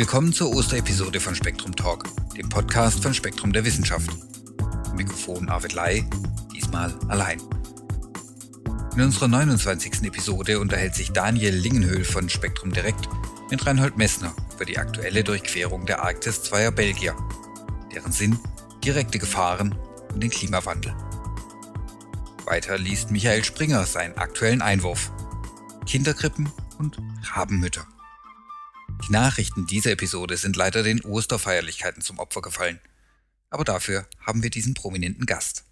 Willkommen zur Osterepisode von Spektrum Talk, dem Podcast von Spektrum der Wissenschaft. Mikrofon Arvid Lai, diesmal allein. In unserer 29. Episode unterhält sich Daniel Lingenhöhl von Spektrum Direkt mit Reinhold Messner über die aktuelle Durchquerung der Arktis zweier Belgier, deren Sinn direkte Gefahren und den Klimawandel. Weiter liest Michael Springer seinen aktuellen Einwurf. Kinderkrippen und Rabenmütter. Die Nachrichten dieser Episode sind leider den Osterfeierlichkeiten zum Opfer gefallen. Aber dafür haben wir diesen prominenten Gast.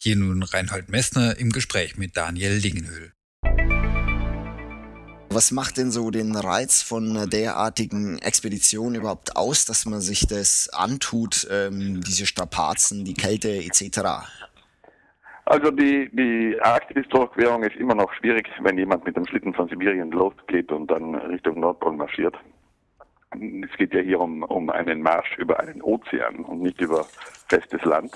Hier nun Reinhold Messner im Gespräch mit Daniel Lingenhöhl. Was macht denn so den Reiz von einer derartigen Expedition überhaupt aus, dass man sich das antut, ähm, diese Strapazen, die Kälte etc.? Also die, die Arktis-Durchquerung ist immer noch schwierig, wenn jemand mit dem Schlitten von Sibirien losgeht und dann Richtung Nordpol marschiert. Es geht ja hier um, um einen Marsch über einen Ozean und nicht über festes Land.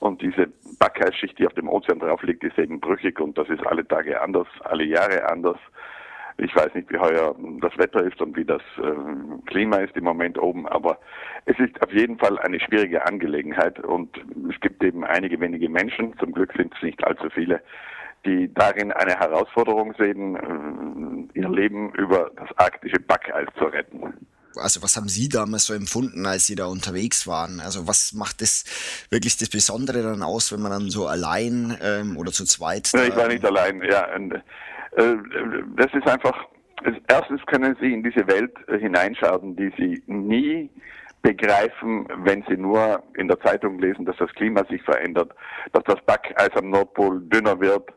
Und diese Backeisschicht, die auf dem Ozean drauf liegt, ist eben brüchig und das ist alle Tage anders, alle Jahre anders. Ich weiß nicht, wie heuer das Wetter ist und wie das äh, Klima ist im Moment oben, aber es ist auf jeden Fall eine schwierige Angelegenheit und es gibt eben einige wenige Menschen, zum Glück sind es nicht allzu viele, die darin eine Herausforderung sehen, äh, ihr Leben über das arktische Backeis zu retten also was haben Sie damals so empfunden, als Sie da unterwegs waren? Also was macht das wirklich das Besondere dann aus, wenn man dann so allein ähm, oder zu zweit? Ich war nicht allein, ja. Und, äh, das ist einfach, erstens können Sie in diese Welt äh, hineinschauen, die Sie nie begreifen, wenn sie nur in der Zeitung lesen, dass das Klima sich verändert, dass das Backeis am Nordpol dünner wird,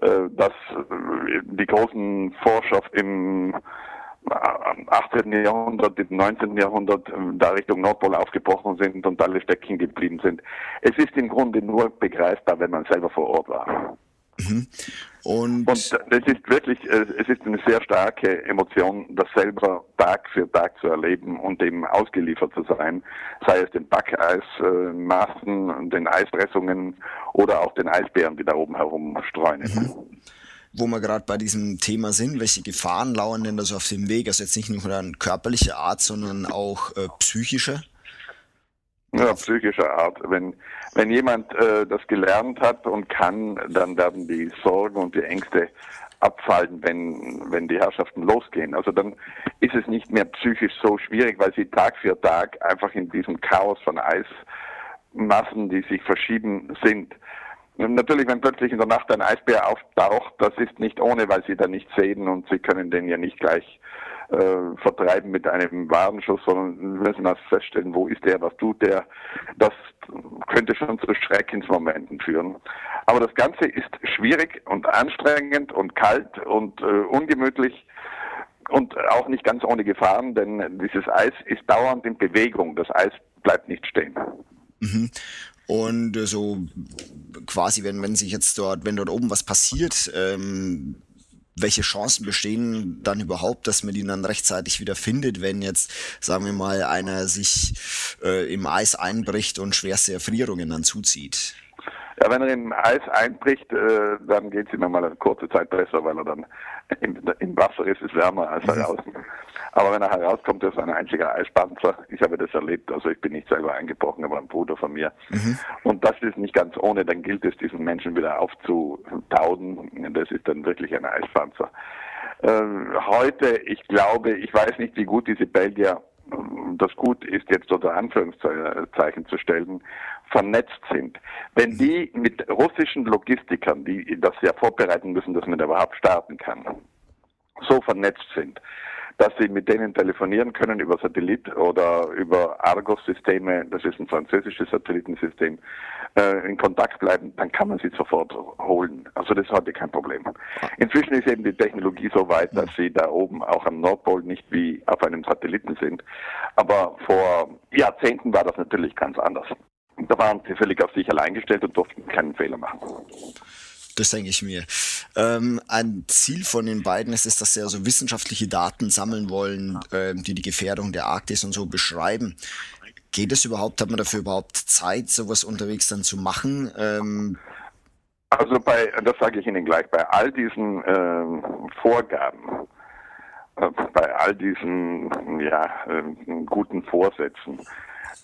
äh, dass äh, die großen Forscher im 18. Jahrhundert, im 19. Jahrhundert da Richtung Nordpol aufgebrochen sind und alle stecken geblieben sind. Es ist im Grunde nur begreifbar, wenn man selber vor Ort war. Mhm. Und, und es ist wirklich, es ist eine sehr starke Emotion, das selber Tag für Tag zu erleben und dem ausgeliefert zu sein, sei es den Backeismaßen, den Eispressungen oder auch den Eisbären, die da oben herumstreuen. Mhm wo wir gerade bei diesem Thema sind, welche Gefahren lauern denn da so auf dem Weg? Also jetzt nicht nur an körperlicher Art, sondern auch äh, psychische? Ja, psychischer Art. Wenn, wenn jemand äh, das gelernt hat und kann, dann werden die Sorgen und die Ängste abfallen, wenn, wenn die Herrschaften losgehen. Also dann ist es nicht mehr psychisch so schwierig, weil sie Tag für Tag einfach in diesem Chaos von Eismassen, die sich verschieben, sind. Natürlich, wenn plötzlich in der Nacht ein Eisbär auftaucht, das ist nicht ohne, weil sie da nicht sehen und sie können den ja nicht gleich äh, vertreiben mit einem Warenschuss, sondern müssen das feststellen, wo ist der, was tut der. Das könnte schon zu Schreckensmomenten führen. Aber das Ganze ist schwierig und anstrengend und kalt und äh, ungemütlich und auch nicht ganz ohne Gefahren, denn dieses Eis ist dauernd in Bewegung. Das Eis bleibt nicht stehen. Mhm. Und äh, so quasi, wenn, wenn sich jetzt dort, wenn dort oben was passiert, ähm, welche Chancen bestehen dann überhaupt, dass man ihn dann rechtzeitig wieder findet, wenn jetzt, sagen wir mal, einer sich äh, im Eis einbricht und schwerste Erfrierungen dann zuzieht? Ja, wenn er im Eis einbricht, äh, dann geht es ihm mal eine kurze Zeit besser, weil er dann im, im Wasser ist, ist wärmer als mhm. draußen. Aber wenn er herauskommt, ist er ein einziger Eispanzer. Ich habe das erlebt, also ich bin nicht selber eingebrochen, aber ein Bruder von mir. Mhm. Und das ist nicht ganz ohne, dann gilt es, diesen Menschen wieder aufzutauden. Das ist dann wirklich ein Eispanzer. Äh, heute, ich glaube, ich weiß nicht, wie gut diese Belgier das gut ist, jetzt unter Anführungszeichen zu stellen, vernetzt sind. Wenn die mit russischen Logistikern, die das ja vorbereiten müssen, dass man da überhaupt starten kann, so vernetzt sind, dass sie mit denen telefonieren können über Satellit oder über Argos-Systeme, das ist ein französisches Satellitensystem, äh, in Kontakt bleiben, dann kann man sie sofort holen. Also das ist heute kein Problem. Inzwischen ist eben die Technologie so weit, dass sie da oben auch am Nordpol nicht wie auf einem Satelliten sind. Aber vor Jahrzehnten war das natürlich ganz anders. Da waren sie völlig auf sich allein gestellt und durften keinen Fehler machen. Das denke ich mir. Ähm, ein Ziel von den beiden ist es, dass sie also wissenschaftliche Daten sammeln wollen, ähm, die die Gefährdung der Arktis und so beschreiben. Geht es überhaupt? Hat man dafür überhaupt Zeit, sowas unterwegs dann zu machen? Ähm, also bei, das sage ich Ihnen gleich, bei all diesen ähm, Vorgaben äh, bei all diesen ja, äh, guten Vorsätzen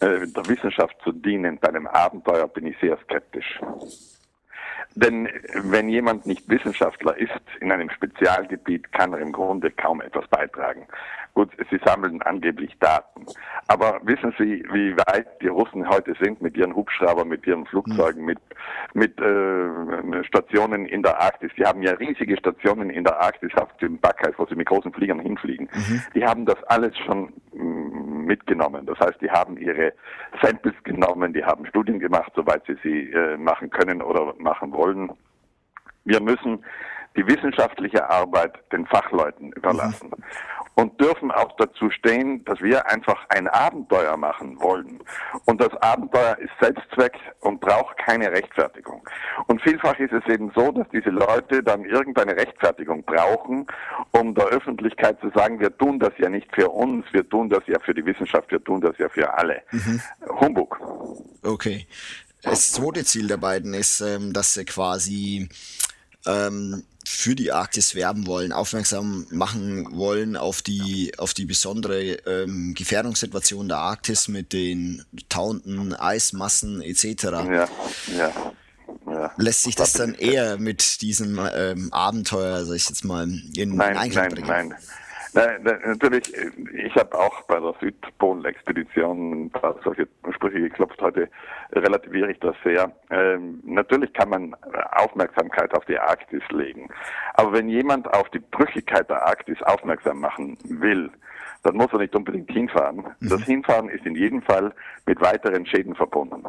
äh, der Wissenschaft zu dienen, bei einem Abenteuer bin ich sehr skeptisch. Denn wenn jemand nicht Wissenschaftler ist in einem Spezialgebiet, kann er im Grunde kaum etwas beitragen. Gut, sie sammeln angeblich Daten. Aber wissen Sie, wie weit die Russen heute sind mit ihren Hubschraubern, mit ihren Flugzeugen, mit, mit äh, Stationen in der Arktis? Die haben ja riesige Stationen in der Arktis auf dem Backheiß, wo sie mit großen Fliegern hinfliegen. Mhm. Die haben das alles schon mm, mitgenommen. Das heißt, die haben ihre Samples genommen, die haben Studien gemacht, soweit sie sie äh, machen können oder machen wollen. Wir müssen die wissenschaftliche Arbeit den Fachleuten überlassen. Mhm und dürfen auch dazu stehen, dass wir einfach ein Abenteuer machen wollen. Und das Abenteuer ist Selbstzweck und braucht keine Rechtfertigung. Und vielfach ist es eben so, dass diese Leute dann irgendeine Rechtfertigung brauchen, um der Öffentlichkeit zu sagen, wir tun das ja nicht für uns, wir tun das ja für die Wissenschaft, wir tun das ja für alle. Mhm. Humbug. Okay. Das zweite Ziel der beiden ist, ähm, dass sie quasi ähm, für die Arktis werben wollen, aufmerksam machen wollen auf die, auf die besondere ähm, Gefährdungssituation der Arktis mit den tauenden Eismassen etc. Ja, ja. Ja. Lässt sich das dann eher mit diesem ähm, Abenteuer, sag ich jetzt mal, in nein, Einklang bringen? Nein, nein. Nein, natürlich, ich habe auch bei der Südpol-Expedition ein paar solche Sprüche geklopft. Heute relativiere ich das sehr. Ähm, natürlich kann man Aufmerksamkeit auf die Arktis legen. Aber wenn jemand auf die Brüchigkeit der Arktis aufmerksam machen will, dann muss er nicht unbedingt hinfahren. Mhm. Das Hinfahren ist in jedem Fall mit weiteren Schäden verbunden.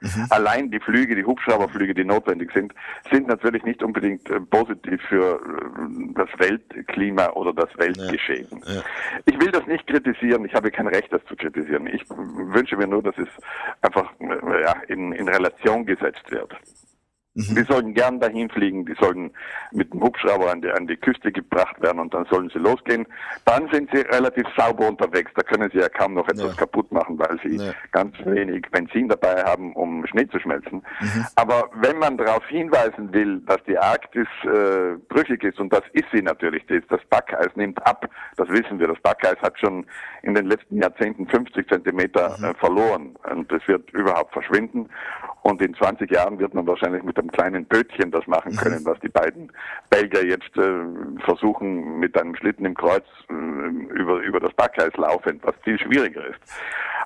Mhm. Allein die Flüge, die Hubschrauberflüge, die notwendig sind, sind natürlich nicht unbedingt äh, positiv für äh, das Weltklima oder das Weltgeschehen. Ja. Ja. Ich will das nicht kritisieren, ich habe kein Recht, das zu kritisieren. Ich wünsche mir nur, dass es einfach äh, ja, in, in Relation gesetzt wird. Mhm. Die sollten gern dahin fliegen, die sollten mit dem Hubschrauber an die, an die Küste gebracht werden und dann sollen sie losgehen. Dann sind sie relativ sauber unterwegs, da können sie ja kaum noch etwas ja. kaputt machen, weil sie ja. ganz wenig Benzin dabei haben, um Schnee zu schmelzen. Mhm. Aber wenn man darauf hinweisen will, dass die Arktis äh, brüchig ist, und das ist sie natürlich, das, das Backeis nimmt ab, das wissen wir, das Backeis hat schon in den letzten Jahrzehnten 50 Zentimeter mhm. äh, verloren und es wird überhaupt verschwinden und in 20 Jahren wird man wahrscheinlich mit einem kleinen Bötchen das machen können, mhm. was die beiden Belgier jetzt äh, versuchen mit einem Schlitten im Kreuz äh, über, über das Backeis laufend, was viel schwieriger ist.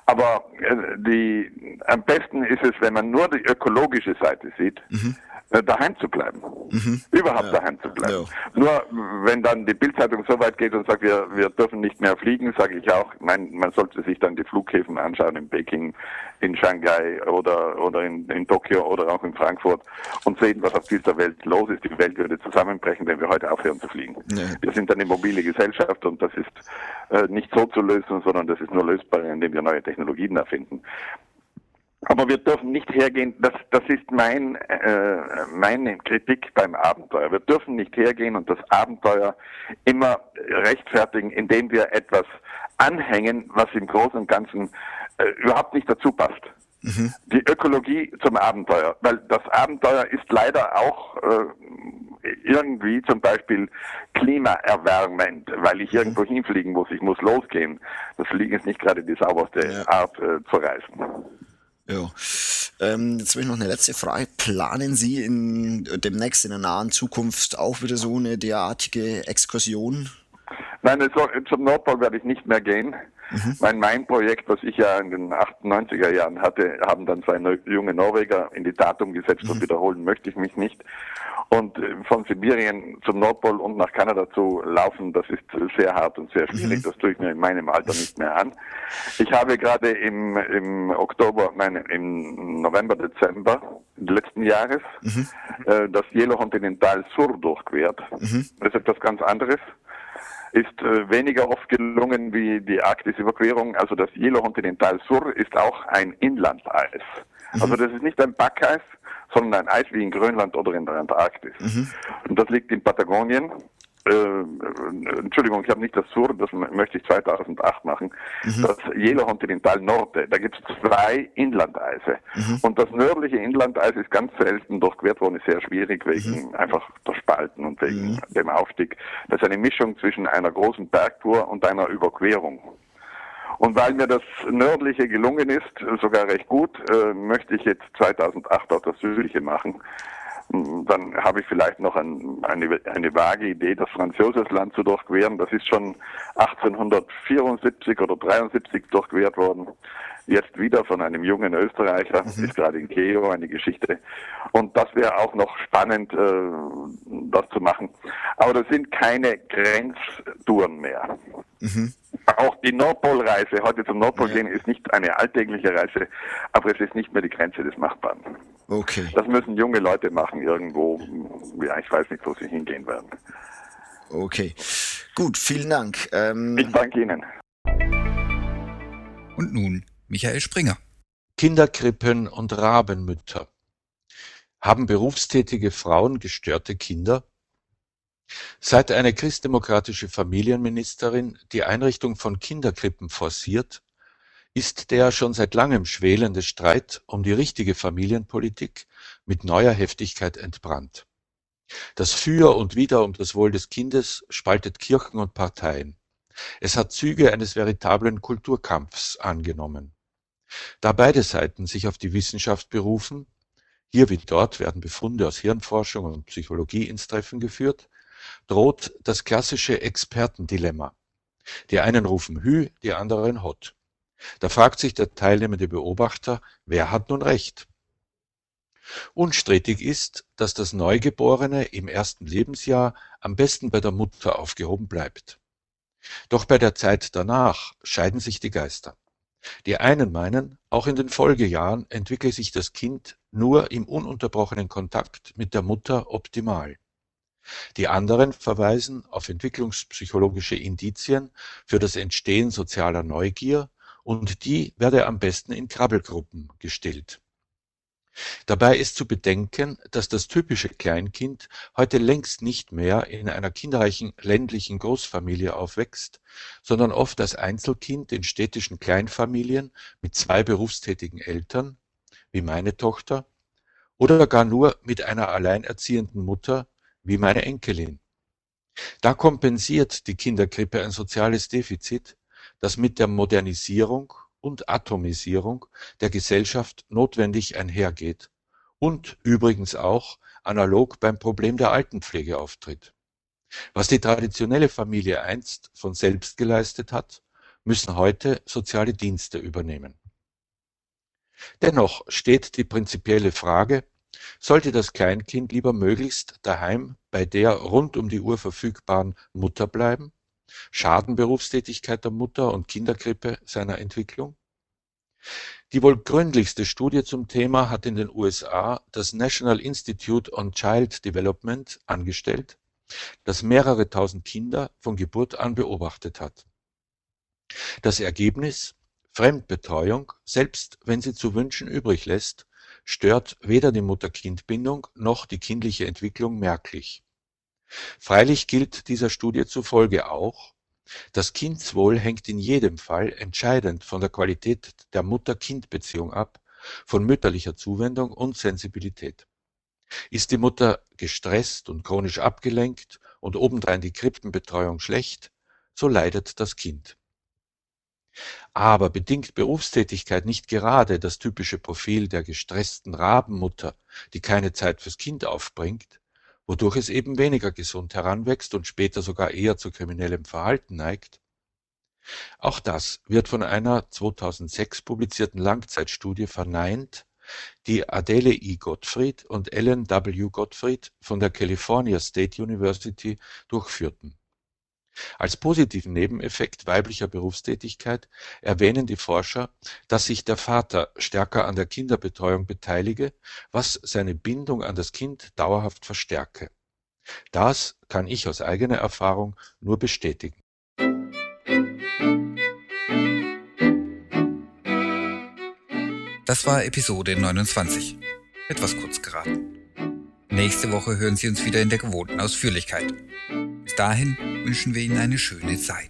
Aber äh, die, am besten ist es, wenn man nur die ökologische Seite sieht, mhm. Äh, daheim zu bleiben. Mhm. Überhaupt ja. daheim zu bleiben. Ja. Nur wenn dann die Bildzeitung so weit geht und sagt, wir, wir dürfen nicht mehr fliegen, sage ich auch, mein, man sollte sich dann die Flughäfen anschauen in Peking, in Shanghai oder, oder in, in Tokio oder auch in Frankfurt und sehen, was auf dieser Welt los ist. Die Welt würde zusammenbrechen, wenn wir heute aufhören zu fliegen. Ja. Wir sind eine mobile Gesellschaft und das ist äh, nicht so zu lösen, sondern das ist nur lösbar, indem wir neue Technologien erfinden. Aber wir dürfen nicht hergehen, das, das ist mein, äh, meine Kritik beim Abenteuer. Wir dürfen nicht hergehen und das Abenteuer immer rechtfertigen, indem wir etwas anhängen, was im Großen und Ganzen äh, überhaupt nicht dazu passt. Mhm. Die Ökologie zum Abenteuer, weil das Abenteuer ist leider auch äh, irgendwie zum Beispiel klimaerwärmend, weil ich mhm. irgendwo hinfliegen muss, ich muss losgehen. Das Fliegen ist nicht gerade die sauberste ja. Art äh, zu reisen. Ja. Ähm, jetzt habe ich noch eine letzte Frage. Planen Sie in demnächst in der nahen Zukunft auch wieder so eine derartige Exkursion? Nein, zum Nordpol werde ich nicht mehr gehen. Mhm. Mein Main-Projekt, was ich ja in den 98er Jahren hatte, haben dann zwei junge Norweger in die Tat umgesetzt mhm. und wiederholen möchte ich mich nicht. Und äh, von Sibirien zum Nordpol und nach Kanada zu laufen, das ist sehr hart und sehr schwierig. Mhm. Das tue ich mir in meinem Alter nicht mehr an. Ich habe gerade im, im Oktober, nein, im November, Dezember letzten Jahres mhm. äh, das Yellow Continental Sur durchquert. Mhm. Das ist etwas ganz anderes ist äh, weniger oft gelungen wie die Arktis-Überquerung. Also das Yellow Continental Sur ist auch ein Inlandeis. Mhm. Also das ist nicht ein Backeis, sondern ein Eis wie in Grönland oder in der Antarktis. Mhm. Und das liegt in Patagonien äh, Entschuldigung, ich habe nicht das Sur, das möchte ich 2008 machen, mhm. das Jelo Continental Norte, da gibt es zwei Inlandeise. Mhm. Und das nördliche Inlandeis ist ganz selten durchquert worden, ist sehr schwierig wegen mhm. einfach der Spalten und wegen mhm. dem Aufstieg. Das ist eine Mischung zwischen einer großen Bergtour und einer Überquerung. Und weil mir das nördliche gelungen ist, sogar recht gut, äh, möchte ich jetzt 2008 auch das südliche machen. Dann habe ich vielleicht noch ein, eine, eine vage Idee, das Franz-Josefs-Land zu durchqueren. Das ist schon 1874 oder 73 durchquert worden. Jetzt wieder von einem jungen Österreicher, mhm. ist gerade in Keo eine Geschichte. Und das wäre auch noch spannend, äh, das zu machen. Aber das sind keine Grenztouren mehr. Mhm. Auch die Nordpolreise, heute zum Nordpol ja. gehen, ist nicht eine alltägliche Reise, aber es ist nicht mehr die Grenze des Machbaren. Okay. Das müssen junge Leute machen irgendwo. Ja, ich weiß nicht, wo sie hingehen werden. Okay. Gut, vielen Dank. Ähm ich danke Ihnen. Und nun Michael Springer. Kinderkrippen und Rabenmütter. Haben berufstätige Frauen gestörte Kinder? Seit eine christdemokratische Familienministerin die Einrichtung von Kinderkrippen forciert, ist der schon seit langem schwelende Streit um die richtige Familienpolitik mit neuer Heftigkeit entbrannt. Das Für und Wider um das Wohl des Kindes spaltet Kirchen und Parteien. Es hat Züge eines veritablen Kulturkampfs angenommen. Da beide Seiten sich auf die Wissenschaft berufen, hier wie dort werden Befunde aus Hirnforschung und Psychologie ins Treffen geführt, droht das klassische Expertendilemma. Die einen rufen Hü, die anderen Hot. Da fragt sich der teilnehmende Beobachter, wer hat nun recht? Unstrittig ist, dass das Neugeborene im ersten Lebensjahr am besten bei der Mutter aufgehoben bleibt. Doch bei der Zeit danach scheiden sich die Geister. Die einen meinen, auch in den Folgejahren entwickle sich das Kind nur im ununterbrochenen Kontakt mit der Mutter optimal. Die anderen verweisen auf entwicklungspsychologische Indizien für das Entstehen sozialer Neugier und die werde am besten in Krabbelgruppen gestillt. Dabei ist zu bedenken, dass das typische Kleinkind heute längst nicht mehr in einer kinderreichen ländlichen Großfamilie aufwächst, sondern oft als Einzelkind in städtischen Kleinfamilien mit zwei berufstätigen Eltern, wie meine Tochter, oder gar nur mit einer alleinerziehenden Mutter, wie meine Enkelin. Da kompensiert die Kinderkrippe ein soziales Defizit, das mit der Modernisierung und Atomisierung der Gesellschaft notwendig einhergeht und übrigens auch analog beim Problem der Altenpflege auftritt. Was die traditionelle Familie einst von selbst geleistet hat, müssen heute soziale Dienste übernehmen. Dennoch steht die prinzipielle Frage, sollte das Kleinkind lieber möglichst daheim bei der rund um die Uhr verfügbaren Mutter bleiben Schadenberufstätigkeit der Mutter und Kinderkrippe seiner Entwicklung? Die wohl gründlichste Studie zum Thema hat in den USA das National Institute on Child Development angestellt, das mehrere tausend Kinder von Geburt an beobachtet hat. Das Ergebnis Fremdbetreuung, selbst wenn sie zu wünschen übrig lässt, stört weder die Mutter-Kind-Bindung noch die kindliche Entwicklung merklich. Freilich gilt dieser Studie zufolge auch, das Kindswohl hängt in jedem Fall entscheidend von der Qualität der Mutter-Kind-Beziehung ab, von mütterlicher Zuwendung und Sensibilität. Ist die Mutter gestresst und chronisch abgelenkt und obendrein die Krippenbetreuung schlecht, so leidet das Kind. Aber bedingt Berufstätigkeit nicht gerade das typische Profil der gestressten Rabenmutter, die keine Zeit fürs Kind aufbringt, wodurch es eben weniger gesund heranwächst und später sogar eher zu kriminellem Verhalten neigt? Auch das wird von einer 2006 publizierten Langzeitstudie verneint, die Adele I. Gottfried und Ellen W. Gottfried von der California State University durchführten. Als positiven Nebeneffekt weiblicher Berufstätigkeit erwähnen die Forscher, dass sich der Vater stärker an der Kinderbetreuung beteilige, was seine Bindung an das Kind dauerhaft verstärke. Das kann ich aus eigener Erfahrung nur bestätigen. Das war Episode 29. Etwas kurz geraten. Nächste Woche hören Sie uns wieder in der gewohnten Ausführlichkeit. Bis dahin wünschen wir Ihnen eine schöne Zeit.